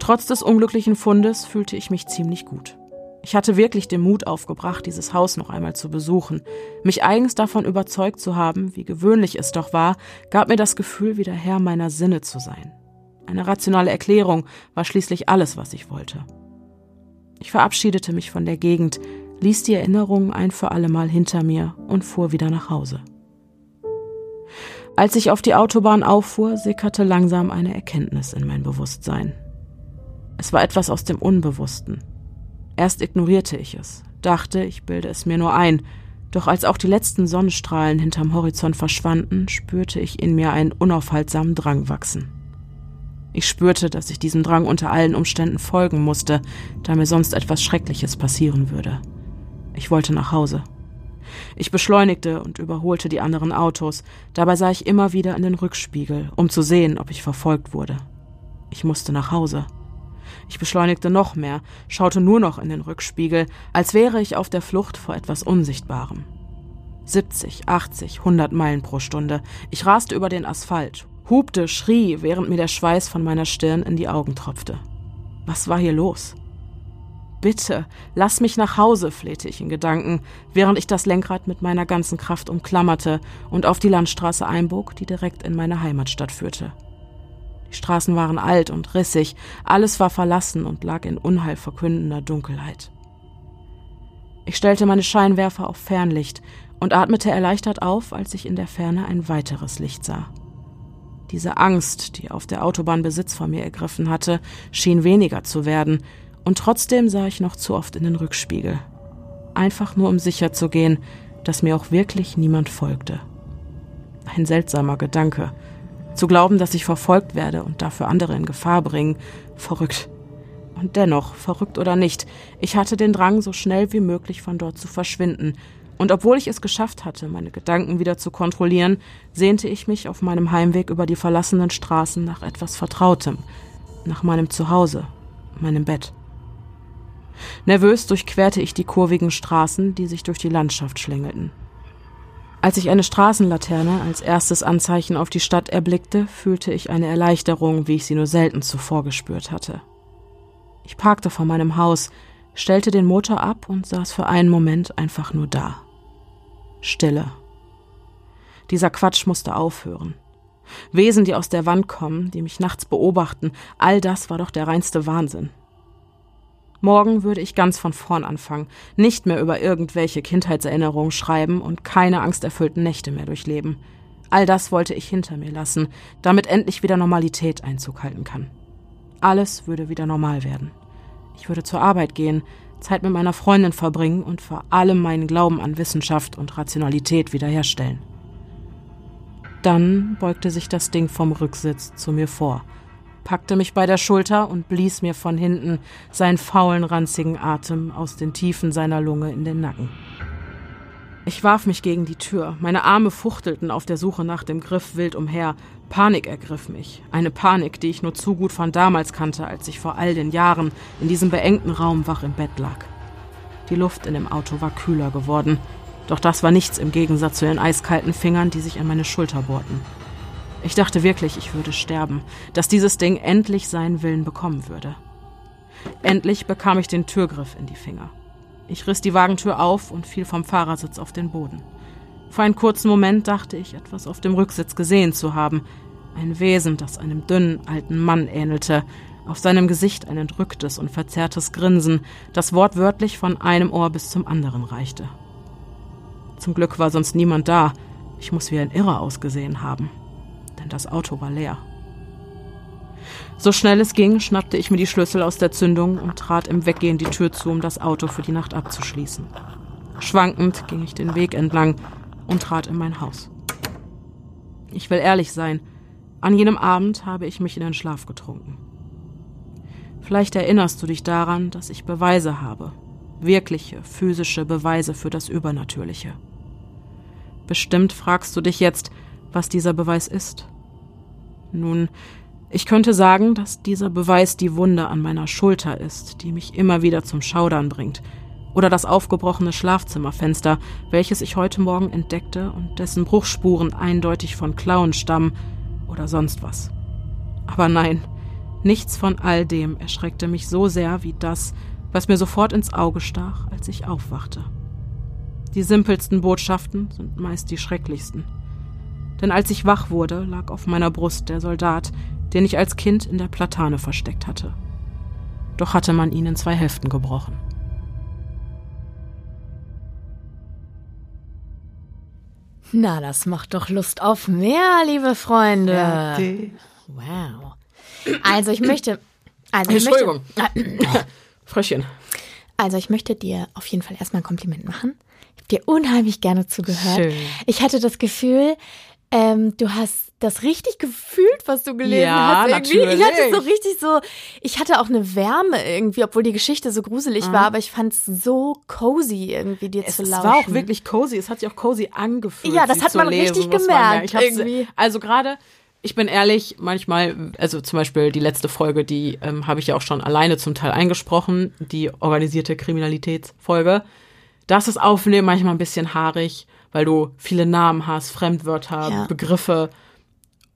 A: Trotz des unglücklichen Fundes fühlte ich mich ziemlich gut. Ich hatte wirklich den Mut aufgebracht, dieses Haus noch einmal zu besuchen. Mich eigens davon überzeugt zu haben, wie gewöhnlich es doch war, gab mir das Gefühl, wieder Herr meiner Sinne zu sein. Eine rationale Erklärung war schließlich alles, was ich wollte. Ich verabschiedete mich von der Gegend, ließ die Erinnerungen ein für allemal hinter mir und fuhr wieder nach Hause. Als ich auf die Autobahn auffuhr, sickerte langsam eine Erkenntnis in mein Bewusstsein. Es war etwas aus dem Unbewussten, Erst ignorierte ich es, dachte, ich bilde es mir nur ein, doch als auch die letzten Sonnenstrahlen hinterm Horizont verschwanden, spürte ich in mir einen unaufhaltsamen Drang wachsen. Ich spürte, dass ich diesem Drang unter allen Umständen folgen musste, da mir sonst etwas Schreckliches passieren würde. Ich wollte nach Hause. Ich beschleunigte und überholte die anderen Autos, dabei sah ich immer wieder in den Rückspiegel, um zu sehen, ob ich verfolgt wurde. Ich musste nach Hause. Ich beschleunigte noch mehr, schaute nur noch in den Rückspiegel, als wäre ich auf der Flucht vor etwas Unsichtbarem. 70, 80, 100 Meilen pro Stunde. Ich raste über den Asphalt, hupte, schrie, während mir der Schweiß von meiner Stirn in die Augen tropfte. Was war hier los? Bitte, lass mich nach Hause, flehte ich in Gedanken, während ich das Lenkrad mit meiner ganzen Kraft umklammerte und auf die Landstraße einbog, die direkt in meine Heimatstadt führte. Die Straßen waren alt und rissig, alles war verlassen und lag in unheilverkündender Dunkelheit. Ich stellte meine Scheinwerfer auf Fernlicht und atmete erleichtert auf, als ich in der Ferne ein weiteres Licht sah. Diese Angst, die auf der Autobahn Besitz von mir ergriffen hatte, schien weniger zu werden, und trotzdem sah ich noch zu oft in den Rückspiegel. Einfach nur um sicher zu gehen, dass mir auch wirklich niemand folgte. Ein seltsamer Gedanke, zu glauben, dass ich verfolgt werde und dafür andere in Gefahr bringen, verrückt. Und dennoch, verrückt oder nicht, ich hatte den Drang, so schnell wie möglich von dort zu verschwinden. Und obwohl ich es geschafft hatte, meine Gedanken wieder zu kontrollieren, sehnte ich mich auf meinem Heimweg über die verlassenen Straßen nach etwas Vertrautem, nach meinem Zuhause, meinem Bett. Nervös durchquerte ich die kurvigen Straßen, die sich durch die Landschaft schlängelten. Als ich eine Straßenlaterne als erstes Anzeichen auf die Stadt erblickte, fühlte ich eine Erleichterung, wie ich sie nur selten zuvor gespürt hatte. Ich parkte vor meinem Haus, stellte den Motor ab und saß für einen Moment einfach nur da. Stille. Dieser Quatsch musste aufhören. Wesen, die aus der Wand kommen, die mich nachts beobachten, all das war doch der reinste Wahnsinn. Morgen würde ich ganz von vorn anfangen, nicht mehr über irgendwelche Kindheitserinnerungen schreiben und keine angsterfüllten Nächte mehr durchleben. All das wollte ich hinter mir lassen, damit endlich wieder Normalität Einzug halten kann. Alles würde wieder normal werden. Ich würde zur Arbeit gehen, Zeit mit meiner Freundin verbringen und vor allem meinen Glauben an Wissenschaft und Rationalität wiederherstellen. Dann beugte sich das Ding vom Rücksitz zu mir vor – packte mich bei der Schulter und blies mir von hinten seinen faulen, ranzigen Atem aus den Tiefen seiner Lunge in den Nacken. Ich warf mich gegen die Tür, meine Arme fuchtelten auf der Suche nach dem Griff wild umher, Panik ergriff mich, eine Panik, die ich nur zu gut von damals kannte, als ich vor all den Jahren in diesem beengten Raum wach im Bett lag. Die Luft in dem Auto war kühler geworden, doch das war nichts im Gegensatz zu den eiskalten Fingern, die sich an meine Schulter bohrten. Ich dachte wirklich, ich würde sterben, dass dieses Ding endlich seinen Willen bekommen würde. Endlich bekam ich den Türgriff in die Finger. Ich riss die Wagentür auf und fiel vom Fahrersitz auf den Boden. Vor einem kurzen Moment dachte ich, etwas auf dem Rücksitz gesehen zu haben. Ein Wesen, das einem dünnen alten Mann ähnelte, auf seinem Gesicht ein entrücktes und verzerrtes Grinsen, das wortwörtlich von einem Ohr bis zum anderen reichte. Zum Glück war sonst niemand da. Ich muss wie ein Irrer ausgesehen haben denn das Auto war leer. So schnell es ging, schnappte ich mir die Schlüssel aus der Zündung und trat im Weggehen die Tür zu, um das Auto für die Nacht abzuschließen. Schwankend ging ich den Weg entlang und trat in mein Haus. Ich will ehrlich sein, An jenem Abend habe ich mich in den Schlaf getrunken. Vielleicht erinnerst du dich daran, dass ich Beweise habe. Wirkliche, physische Beweise für das Übernatürliche. Bestimmt fragst du dich jetzt, was dieser Beweis ist. Nun, ich könnte sagen, dass dieser Beweis die Wunde an meiner Schulter ist, die mich immer wieder zum Schaudern bringt, oder das aufgebrochene Schlafzimmerfenster, welches ich heute Morgen entdeckte und dessen Bruchspuren eindeutig von Klauen stammen oder sonst was. Aber nein, nichts von all dem erschreckte mich so sehr wie das, was mir sofort ins Auge stach, als ich aufwachte. Die simpelsten Botschaften sind meist die schrecklichsten. Denn als ich wach wurde, lag auf meiner Brust der Soldat, den ich als Kind in der Platane versteckt hatte. Doch hatte man ihn in zwei Hälften gebrochen.
B: Na, das macht doch Lust auf mehr, liebe Freunde. Fertig. Wow. Also ich möchte. Also ich
A: Entschuldigung. Möchte, [COUGHS] Fröschchen.
B: Also ich möchte dir auf jeden Fall erstmal ein Kompliment machen. Ich habe dir unheimlich gerne zugehört. Schön. Ich hatte das Gefühl, ähm, du hast das richtig gefühlt, was du gelesen
A: ja,
B: hast.
A: Irgendwie. Natürlich.
B: Ich hatte so richtig so, ich hatte auch eine Wärme irgendwie, obwohl die Geschichte so gruselig mhm. war, aber ich fand es so cozy irgendwie dir
A: es
B: zu lauschen.
A: Es war auch wirklich cozy, es hat sich auch cozy angefühlt.
B: Ja, das hat man lesen, richtig gemerkt.
A: Man, irgendwie. Also gerade, ich bin ehrlich, manchmal, also zum Beispiel die letzte Folge, die ähm, habe ich ja auch schon alleine zum Teil eingesprochen, die organisierte Kriminalitätsfolge. Das ist Aufnehmen manchmal ein bisschen haarig weil du viele Namen hast, Fremdwörter, ja. Begriffe.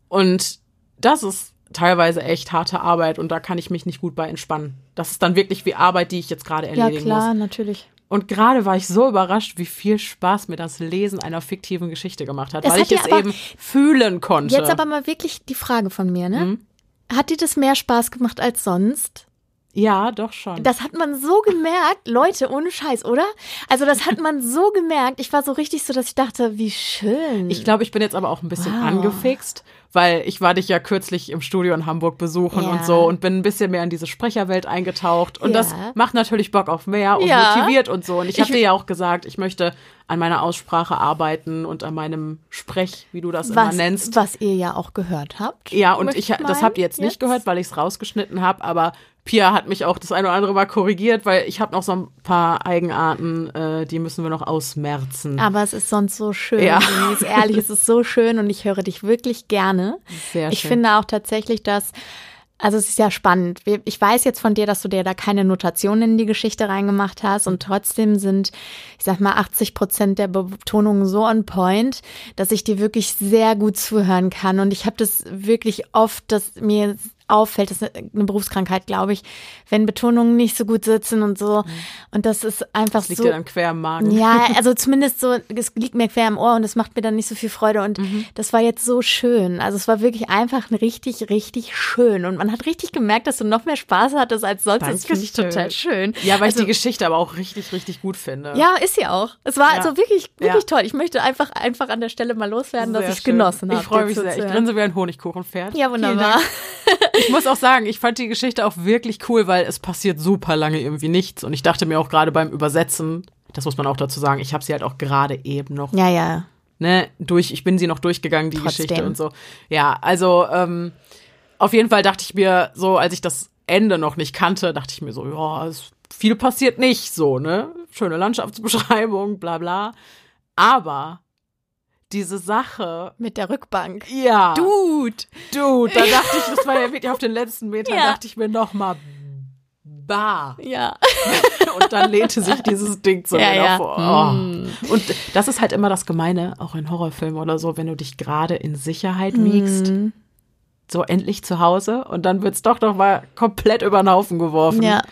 A: Und das ist teilweise echt harte Arbeit und da kann ich mich nicht gut bei entspannen. Das ist dann wirklich wie Arbeit, die ich jetzt gerade erledigen muss. Ja, klar,
B: muss. natürlich.
A: Und gerade war ich so überrascht, wie viel Spaß mir das Lesen einer fiktiven Geschichte gemacht hat, es weil hat ich es eben fühlen konnte.
B: Jetzt aber mal wirklich die Frage von mir, ne? Mhm. Hat dir das mehr Spaß gemacht als sonst?
A: Ja, doch schon.
B: Das hat man so gemerkt, [LAUGHS] Leute, ohne Scheiß, oder? Also das hat man so gemerkt. Ich war so richtig so, dass ich dachte, wie schön.
A: Ich glaube, ich bin jetzt aber auch ein bisschen wow. angefixt, weil ich war dich ja kürzlich im Studio in Hamburg besuchen ja. und so und bin ein bisschen mehr in diese Sprecherwelt eingetaucht und ja. das macht natürlich Bock auf mehr und ja. motiviert und so. Und ich habe dir ja auch gesagt, ich möchte an meiner Aussprache arbeiten und an meinem Sprech, wie du das
B: was,
A: immer nennst.
B: Was ihr ja auch gehört habt.
A: Ja, und ich, das habt ihr jetzt nicht gehört, weil ich es rausgeschnitten habe, aber Pia hat mich auch das eine oder andere Mal korrigiert, weil ich habe noch so ein paar Eigenarten, äh, die müssen wir noch ausmerzen.
B: Aber es ist sonst so schön. Ja. Denise, ehrlich, es ist so schön und ich höre dich wirklich gerne. Sehr schön. Ich finde auch tatsächlich, dass also es ist ja spannend. Ich weiß jetzt von dir, dass du dir da keine Notationen in die Geschichte reingemacht hast und trotzdem sind, ich sag mal, 80 Prozent der Betonungen so on point, dass ich dir wirklich sehr gut zuhören kann. Und ich habe das wirklich oft, dass mir auffällt, das ist eine Berufskrankheit, glaube ich, wenn Betonungen nicht so gut sitzen und so. Mhm. Und das ist einfach das
A: liegt
B: so.
A: Liegt dir dann quer im Magen.
B: Ja, [LAUGHS] also zumindest so, es liegt mir quer im Ohr und es macht mir dann nicht so viel Freude. Und mhm. das war jetzt so schön. Also es war wirklich einfach richtig, richtig schön. Und man hat richtig gemerkt, dass du noch mehr Spaß hattest als sonst. Das, das finde ich total schön.
A: Ja, weil also, ich die Geschichte aber auch richtig, richtig gut finde.
B: Ja, ist sie auch. Es war ja. also wirklich, wirklich ja. toll. Ich möchte einfach, einfach an der Stelle mal loswerden, sehr dass ich es genossen habe.
A: Ich freue mich sehr. Ich grinse wie ein Honigkuchenpferd.
B: Ja, wunderbar. [LAUGHS]
A: ich muss auch sagen, ich fand die Geschichte auch wirklich cool, weil es passiert super lange irgendwie nichts. Und ich dachte mir auch gerade beim Übersetzen, das muss man auch dazu sagen, ich habe sie halt auch gerade eben noch.
B: Ja, ja.
A: Ne, durch, ich bin sie noch durchgegangen, die Trotzdem. Geschichte und so. Ja, also ähm, auf jeden Fall dachte ich mir so, als ich das Ende noch nicht kannte, dachte ich mir so, ja, es, viel passiert nicht so, ne? Schöne Landschaftsbeschreibung, bla bla. Aber diese Sache.
B: Mit der Rückbank.
A: Ja.
B: Dude.
A: Dude. Da dachte ich, das war ja [LAUGHS] wirklich auf den letzten Metern, ja. dachte ich mir nochmal, bah.
B: Ja. [LAUGHS]
A: Und dann lehnte sich dieses Ding so
B: ja, ja.
A: vor. Oh. Mm. Und das ist halt immer das Gemeine, auch in Horrorfilmen oder so, wenn du dich gerade in Sicherheit wiegst. Mm. So endlich zu Hause und dann wird's doch noch mal komplett über den Haufen geworfen.
B: Ja.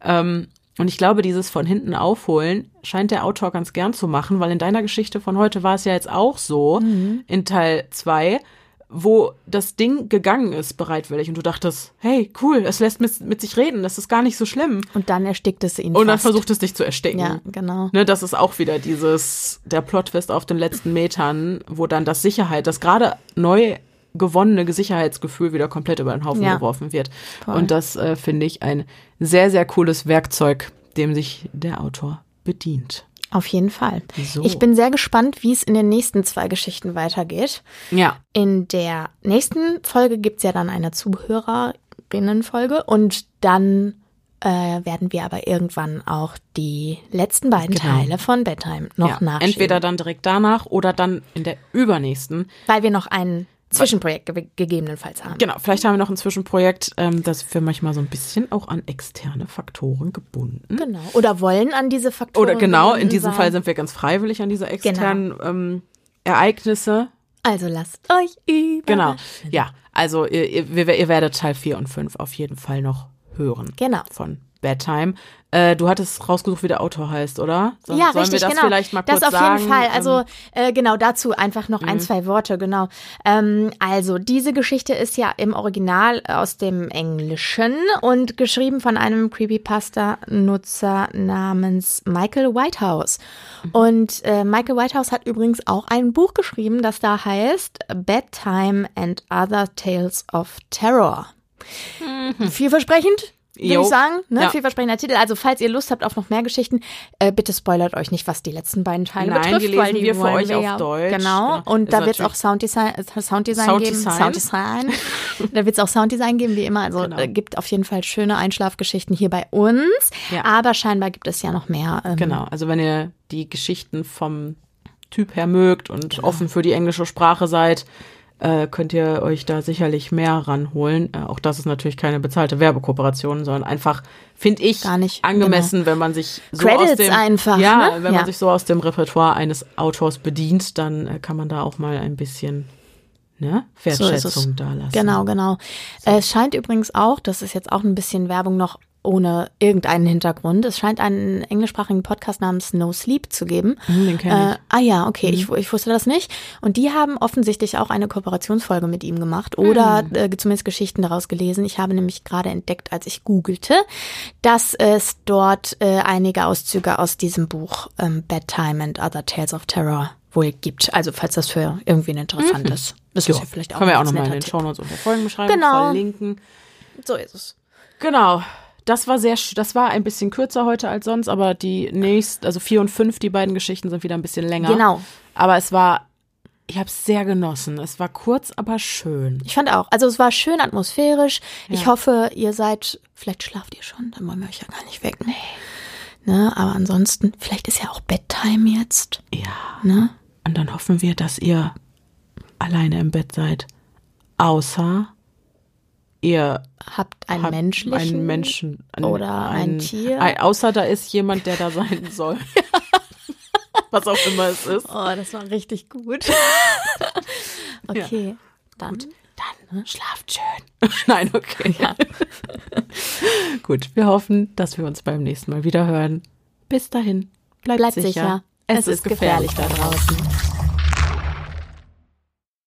A: Ähm, und ich glaube, dieses von hinten aufholen scheint der Autor ganz gern zu machen, weil in deiner Geschichte von heute war es ja jetzt auch so, mhm. in Teil zwei, wo das Ding gegangen ist bereitwillig und du dachtest, hey, cool, es lässt mit, mit sich reden, das ist gar nicht so schlimm.
B: Und dann erstickt es ihn.
A: Und dann versucht es dich zu ersticken.
B: Ja, genau.
A: Ne, das ist auch wieder dieses, der Plot-Twist auf den letzten Metern, wo dann das Sicherheit, das gerade neu gewonnene Sicherheitsgefühl wieder komplett über den Haufen ja. geworfen wird. Voll. Und das äh, finde ich ein sehr, sehr cooles Werkzeug, dem sich der Autor bedient.
B: Auf jeden Fall.
A: So.
B: Ich bin sehr gespannt, wie es in den nächsten zwei Geschichten weitergeht.
A: Ja,
B: In der nächsten Folge gibt's ja dann eine Zuhörerinnenfolge und dann äh, werden wir aber irgendwann auch die letzten beiden
A: Genau.
B: Teile von Bedtime noch
A: ja.
B: nachschieben.
A: entweder dann direkt danach oder dann in der übernächsten.
B: Weil wir noch ein Zwischenprojekt ge gegebenenfalls haben.
A: Genau, vielleicht haben wir noch ein Zwischenprojekt, ähm, das wir manchmal so ein bisschen auch an externe Faktoren gebunden.
B: Genau. Oder wollen an diese Faktoren.
A: Oder genau, in diesem
B: sein.
A: Fall sind wir ganz freiwillig an diese externen ähm, Ereignisse.
B: Also lasst euch überraschen.
A: Genau, ja. Also ihr, ihr, ihr werdet Teil 4 und 5 auf jeden Fall noch hören.
B: Genau.
A: Von Bedtime. Äh, du hattest rausgesucht, wie der Autor heißt, oder? So-
B: Ja,
A: Sollen
B: richtig,
A: wir das
B: genau.
A: vielleicht mal
B: das
A: kurz
B: auf
A: sagen?
B: jeden Fall. Also
A: Ähm,
B: äh, genau dazu einfach noch ein, zwei Worte, genau. Ähm, also diese Geschichte ist ja im Original aus dem Englischen und geschrieben von einem Creepypasta-Nutzer namens Michael Whitehouse. Und äh, Michael Whitehouse hat übrigens auch ein Buch geschrieben, das da heißt Bedtime and Other Tales of Terror. Vielversprechend, würde ich sagen. Ne?
A: Ja.
B: Vielversprechender Titel. Also falls ihr Lust habt auf noch mehr Geschichten, äh, bitte spoilert euch nicht, was die letzten beiden Teile
A: Nein,
B: betrifft.
A: die lesen
B: weil die
A: wir für euch
B: wir
A: auf
B: ja,
A: Deutsch.
B: Genau.
A: Genau.
B: Und
A: Ist
B: da wird es auch Sounddesign, Sounddesign, geben.
A: Sounddesign.
B: Sounddesign. da wird es auch Sounddesign geben, wie immer. Also
A: Genau.
B: äh, gibt auf jeden Fall schöne Einschlafgeschichten hier bei uns.
A: Ja.
B: Aber scheinbar gibt es ja noch mehr. Ähm,
A: Genau, also wenn ihr die Geschichten vom Typ her mögt und
B: Genau.
A: offen für die englische Sprache seid, äh, könnt ihr euch da sicherlich mehr ranholen. Äh, auch das ist natürlich keine bezahlte Werbekooperation, sondern einfach, finde ich,
B: Gar nicht, genau.
A: angemessen, wenn man sich so
B: Credits
A: aus dem,
B: einfach,
A: ja,
B: ne?
A: wenn
B: Ja.
A: man sich so aus dem Repertoire eines Autors bedient, dann äh, kann man da auch mal ein bisschen ne,
B: So.
A: Wertschätzung da lassen.
B: Genau, genau. Äh, Es scheint übrigens auch, das ist jetzt auch ein bisschen Werbung noch ohne irgendeinen Hintergrund. Es scheint einen englischsprachigen Podcast namens No Sleep zu geben.
A: Hm, den kenn ich. Mhm.
B: Äh, ah ja, okay, ich, ich wusste das nicht. Und die haben offensichtlich auch eine Kooperationsfolge mit ihm gemacht oder
A: Mhm.
B: äh, zumindest Geschichten daraus gelesen. Ich habe nämlich gerade entdeckt, als ich googelte, dass es dort äh, einige Auszüge aus diesem Buch ähm, Bedtime and Other Tales of Terror wohl gibt. Also falls das für irgendwen interessant ist. Das ist ja vielleicht auch
A: Können wir auch nochmal in den. Shownotes und der Folgenbeschreibung
B: Genau.
A: verlinken.
B: So ist es.
A: Genau. Das war sehr, das war ein bisschen kürzer heute als sonst, aber die nächsten, also vier und fünf, die beiden Geschichten sind wieder ein bisschen länger.
B: Genau.
A: Aber es war, ich habe es sehr genossen. Es war kurz, aber schön.
B: Ich fand auch. Also es war schön atmosphärisch. Ich
A: Ja.
B: hoffe, ihr seid, vielleicht schlaft ihr schon, dann wollen wir euch ja gar nicht wecken. Ne, aber ansonsten, vielleicht ist ja auch Bedtime jetzt.
A: Ja.
B: Ne?
A: Und dann hoffen wir, dass ihr alleine im Bett seid. Außer ihr
B: Habt einen
A: habt
B: menschlichen
A: einen Menschen ein,
B: oder ein Tier.
A: Ein, außer da ist jemand, der da sein [LAUGHS] soll. Was auch immer es ist.
B: Oh, das war richtig gut. [LAUGHS] okay, dann.
A: Dann schlaft schön. [LAUGHS] Nein, okay. Gut, wir hoffen, dass wir uns beim nächsten Mal wieder hören. Bis dahin, bleibt,
B: Bleibt
A: sicher.
B: sicher.
A: Es, ist gefährlich da draußen.